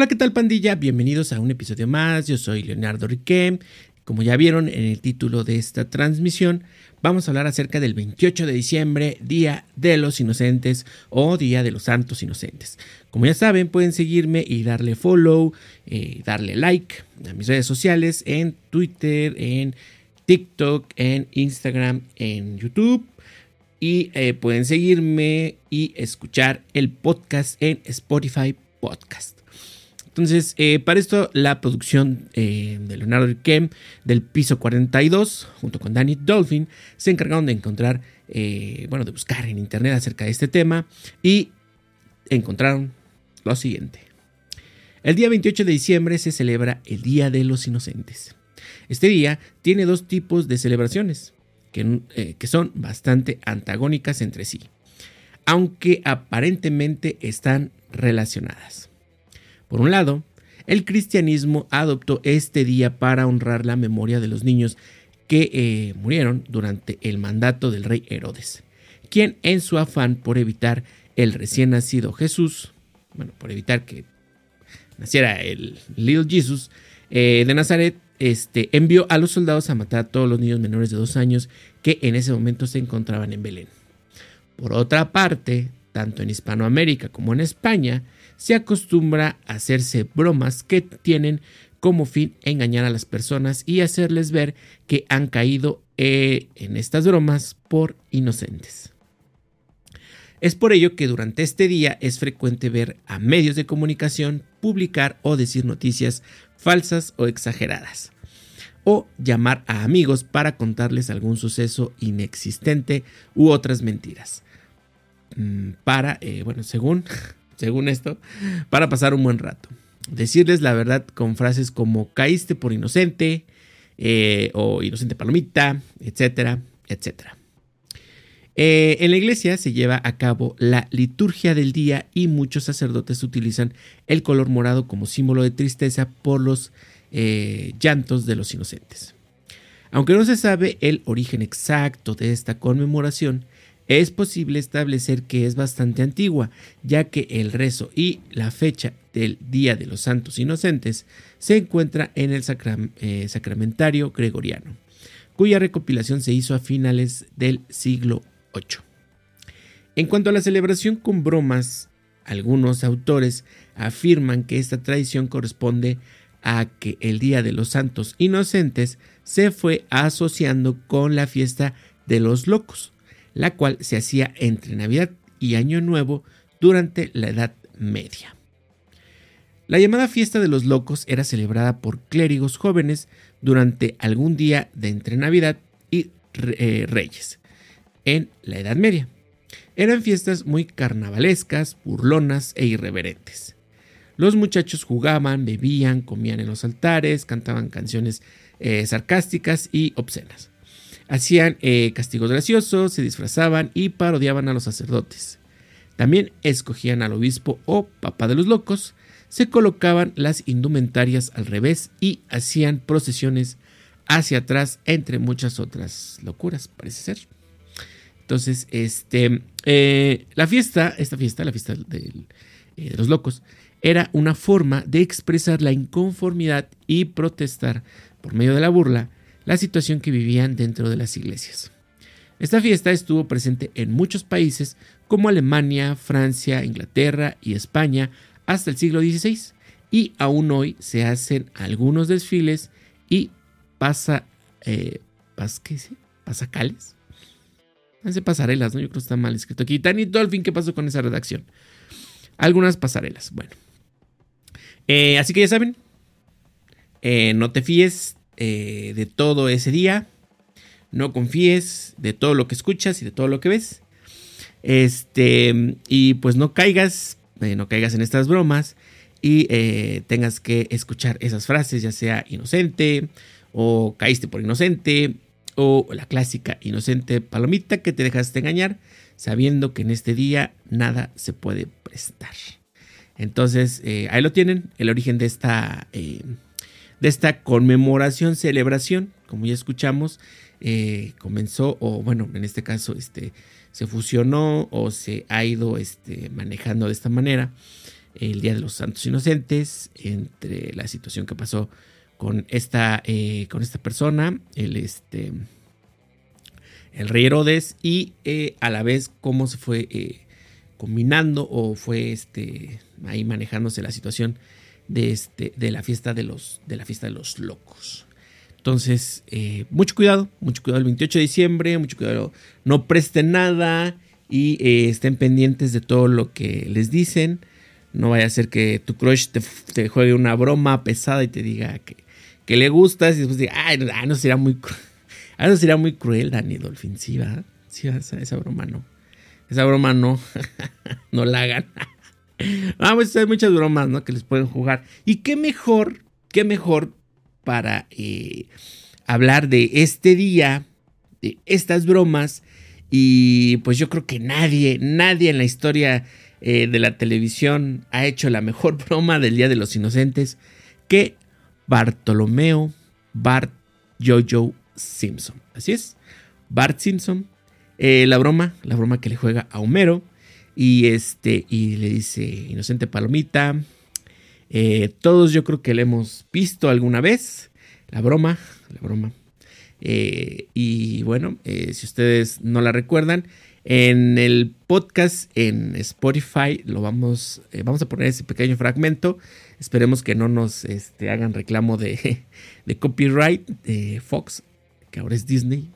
Hola, ¿qué tal pandilla? Bienvenidos a un episodio más. Yo soy Leonardo Riquem. Como ya vieron en el título de esta transmisión, vamos a hablar acerca del 28 de diciembre, Día de los Inocentes o Día de los Santos Inocentes. Como ya saben, pueden seguirme y darle follow, eh, darle like a mis redes sociales en Twitter, en TikTok, en Instagram, en YouTube. Y eh, pueden seguirme y escuchar el podcast en Spotify Podcast. Entonces, eh, para esto, la producción eh, de Leonardo Kem del piso 42, junto con Danny Dolphin, se encargaron de encontrar, eh, bueno, de buscar en internet acerca de este tema y encontraron lo siguiente. El día 28 de diciembre se celebra el Día de los Inocentes. Este día tiene dos tipos de celebraciones que, que son bastante antagónicas entre sí, aunque aparentemente están relacionadas. Por un lado, el cristianismo adoptó este día para honrar la memoria de los niños que eh, murieron durante el mandato del rey Herodes, quien en su afán por evitar el recién nacido Jesús, bueno, por evitar que naciera el Little Jesus eh, de Nazaret, este, envió a los soldados a matar a todos los niños menores de dos años que en ese momento se encontraban en Belén. Por otra parte, tanto en Hispanoamérica como en España, se acostumbra a hacerse bromas que tienen como fin engañar a las personas y hacerles ver que han caído eh, en estas bromas por inocentes. Es por ello que durante este día es frecuente ver a medios de comunicación publicar o decir noticias falsas o exageradas, o llamar a amigos para contarles algún suceso inexistente u otras mentiras. Mm, para, eh, bueno, según según esto, para pasar un buen rato. Decirles la verdad con frases como caíste por inocente eh, o inocente palomita, etcétera, etcétera. Eh, en la iglesia se lleva a cabo la liturgia del día y muchos sacerdotes utilizan el color morado como símbolo de tristeza por los eh, llantos de los inocentes. Aunque no se sabe el origen exacto de esta conmemoración, es posible establecer que es bastante antigua, ya que el rezo y la fecha del Día de los Santos Inocentes se encuentra en el eh, Sacramentario Gregoriano, cuya recopilación se hizo a finales del siglo VIII. En cuanto a la celebración con bromas, algunos autores afirman que esta tradición corresponde a que el Día de los Santos Inocentes se fue asociando con la fiesta de los locos, la cual se hacía entre Navidad y Año Nuevo durante la Edad Media. La llamada fiesta de los locos era celebrada por clérigos jóvenes durante algún día de entre Navidad y eh, Reyes, en la Edad Media. Eran fiestas muy carnavalescas, burlonas e irreverentes. Los muchachos jugaban, bebían, comían en los altares, cantaban canciones eh, sarcásticas y obscenas. Hacían eh, castigos graciosos, se disfrazaban y parodiaban a los sacerdotes. También escogían al obispo o papá de los locos, se colocaban las indumentarias al revés y hacían procesiones hacia atrás, entre muchas otras locuras, parece ser. Entonces, este, eh, la fiesta, esta fiesta, la fiesta eh, de los locos, era una forma de expresar la inconformidad y protestar por medio de la burla la situación que vivían dentro de las iglesias. Esta fiesta estuvo presente en muchos países como Alemania, Francia, Inglaterra y España hasta el siglo XVI y aún hoy se hacen algunos desfiles y pasa, eh, ¿qué dice? pasacales. Hace pasarelas, ¿no? Yo creo que está mal escrito aquí. Tani Dolphin, ¿qué pasó con esa redacción? Algunas pasarelas, bueno. Eh, así que ya saben, eh, no te fíes eh, de todo ese día. No confíes de todo lo que escuchas y de todo lo que ves. Este, y pues no caigas, eh, no caigas en estas bromas y eh, tengas que escuchar esas frases, ya sea inocente o caíste por inocente o la clásica inocente palomita que te dejaste engañar sabiendo que en este día nada se puede prestar. Entonces, ahí lo tienen, el origen de esta de esta conmemoración, celebración, como ya escuchamos, eh, comenzó, o bueno, en este caso, este, se fusionó o se ha ido este, manejando de esta manera el Día de los Santos Inocentes, entre la situación que pasó con esta, eh, con esta persona, el, este, el rey Herodes, y eh, a la vez cómo se fue combinando o fue este, ahí manejándose la situación de, este, de, la fiesta de, los, de la fiesta de los locos. Entonces, mucho cuidado, mucho cuidado el 28 de diciembre, mucho cuidado, no presten nada y estén pendientes de todo lo que les dicen. No vaya a ser que tu crush te, juegue una broma pesada y te diga que, que le gustas y después diga, ay, no, sería muy ah, no sería muy cruel, Dani Dolphin. Sí. Sí, esa, broma no. Esa broma no. no la hagan. Vamos, pues hay muchas bromas, ¿no? Que les pueden jugar. Y qué mejor, qué mejor para eh, hablar de este día, de estas bromas. Y pues yo creo que nadie, nadie en la historia eh, de la televisión ha hecho la mejor broma del Día de los Inocentes que Bartolomeo Bart Jojo Simpson. Así es, Bart Simpson. Eh, la broma, la broma que le juega a Homero. Y este, y le dice, inocente palomita. Eh, todos yo creo que le hemos visto alguna vez. La broma, la broma. y bueno, si ustedes no la recuerdan, en el podcast en Spotify lo vamos, eh, vamos a poner ese pequeño fragmento. Esperemos que no nos este, hagan reclamo de, de, copyright de Fox, que ahora es Disney.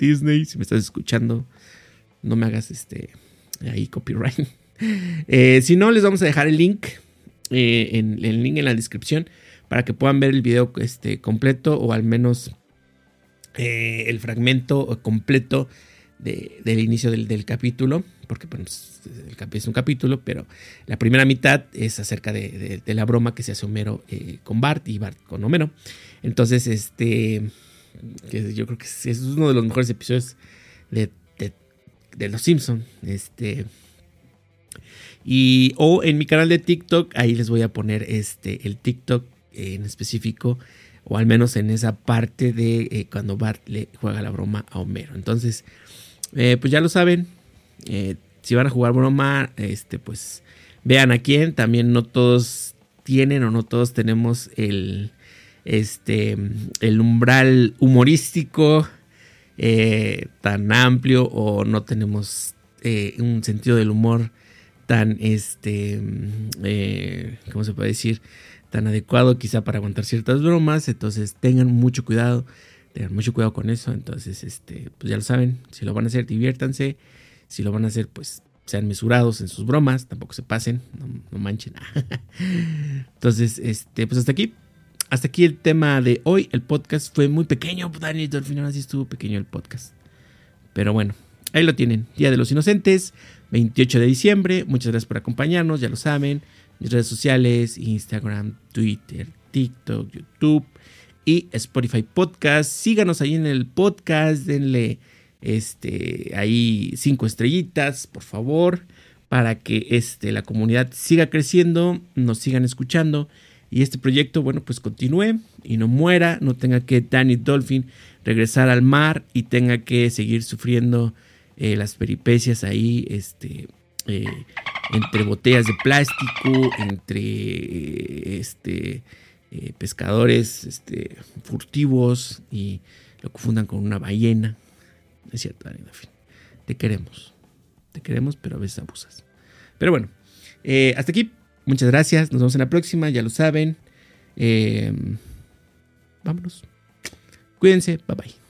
Disney, si me estás escuchando, no me hagas este ahí copyright. Eh, si no, les vamos a dejar el link, eh, en, el link en la descripción para que puedan ver el video este, completo o al menos el fragmento completo del inicio del, capítulo, porque bueno, pues, es un capítulo, pero la primera mitad es acerca de, la broma que se hace Homero eh, con Bart y Bart con Homero. Entonces, este, yo creo que es, uno de los mejores episodios de, Los Simpson. Este, y o en mi canal de TikTok, ahí les voy a poner este, el TikTok en específico o al menos en esa parte de eh, cuando Bart le juega la broma a Homero. Entonces, eh, pues ya lo saben. Eh, si van a jugar broma, este, pues vean a quién. También no todos tienen o no todos tenemos el, este, el umbral humorístico eh, tan amplio o no tenemos un sentido del humor tan, este, ¿cómo se puede decir? Tan adecuado quizá para aguantar ciertas bromas. Entonces tengan mucho cuidado Tengan mucho cuidado con eso. Entonces, este, pues ya lo saben. Si lo van a hacer, diviértanse. Si lo van a hacer, pues sean mesurados en sus bromas. Tampoco se pasen. No, manchen. Entonces, este, pues hasta aquí. Hasta aquí el tema de hoy. El podcast fue muy pequeño, Dani. Al final así estuvo pequeño el podcast. Pero bueno, ahí lo tienen. Día de los Inocentes, 28 de diciembre. Muchas gracias por acompañarnos, ya lo saben. Mis redes sociales, Instagram, Twitter, TikTok, YouTube y Spotify Podcast. Síganos ahí en el podcast, denle este, ahí cinco estrellitas, por favor, para que este, la comunidad siga creciendo, nos sigan escuchando y este proyecto, bueno, pues continúe y no muera, no tenga que Danny Dolphin regresar al mar y tenga que seguir sufriendo eh, las peripecias ahí, este, eh, entre botellas de plástico, entre, este, eh, pescadores este, furtivos y lo confundan con una ballena. Es cierto, en fin. Te queremos. Te queremos, pero a veces abusas. Pero bueno, hasta aquí. Muchas gracias. Nos vemos en la próxima, ya lo saben. Eh, vámonos. Cuídense. Bye bye.